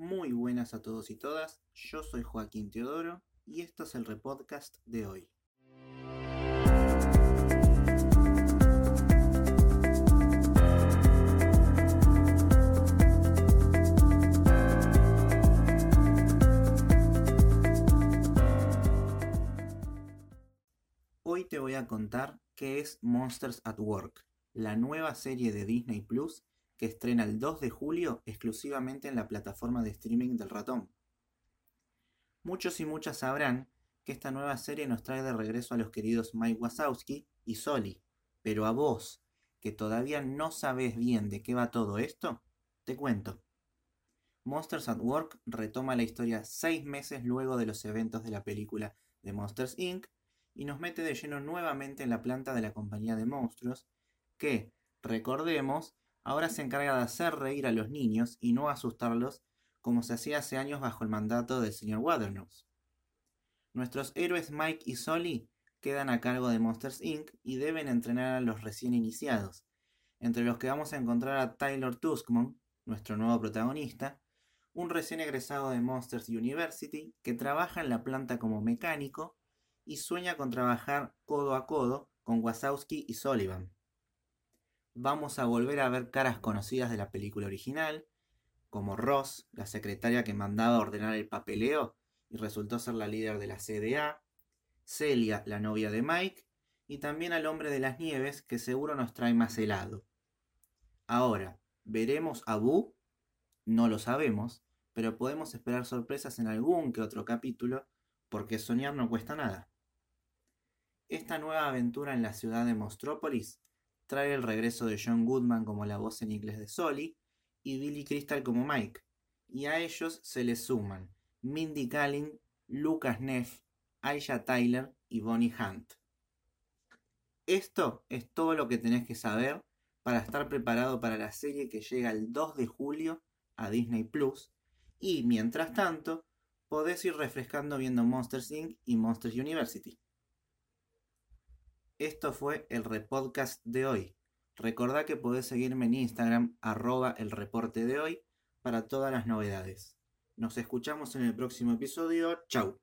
Muy buenas a todos y todas, yo soy Joaquín Teodoro y esto es el repodcast de hoy. Hoy te voy a contar qué es Monsters at Work, la nueva serie de Disney Plus que estrena el 2 de julio exclusivamente en la plataforma de streaming del ratón. Muchos y muchas sabrán que esta nueva serie nos trae de regreso a los queridos Mike Wazowski y Soli, pero a vos, que todavía no sabes bien de qué va todo esto, te cuento. Monsters at Work retoma la historia seis meses luego de los eventos de la película The Monsters Inc. y nos mete de lleno nuevamente en la planta de la compañía de monstruos, que, recordemos, ahora se encarga de hacer reír a los niños y no asustarlos como se hacía hace años bajo el mandato del señor Waternose. Nuestros héroes Mike y Solly quedan a cargo de Monsters Inc. y deben entrenar a los recién iniciados, entre los que vamos a encontrar a Tyler Tuskmon, nuestro nuevo protagonista, un recién egresado de Monsters University que trabaja en la planta como mecánico y sueña con trabajar codo a codo con Wazowski y Sullivan vamos a volver a ver caras conocidas de la película original, como Ross, la secretaria que mandaba ordenar el papeleo y resultó ser la líder de la CDA, Celia, la novia de Mike, y también al hombre de las nieves que seguro nos trae más helado. Ahora, ¿veremos a Boo? No lo sabemos, pero podemos esperar sorpresas en algún que otro capítulo, porque soñar no cuesta nada. Esta nueva aventura en la ciudad de Mostrópolis trae el regreso de John Goodman como la voz en inglés de Solly y Billy Crystal como Mike, y a ellos se les suman Mindy Kaling, Lucas Neff, Aisha Tyler y Bonnie Hunt. Esto es todo lo que tenés que saber para estar preparado para la serie que llega el 2 de julio a Disney Plus y mientras tanto podés ir refrescando viendo Monsters Inc. y Monsters University. Esto fue el repodcast de hoy. Recordá que podés seguirme en Instagram arroba el reporte de hoy para todas las novedades. Nos escuchamos en el próximo episodio. Chau.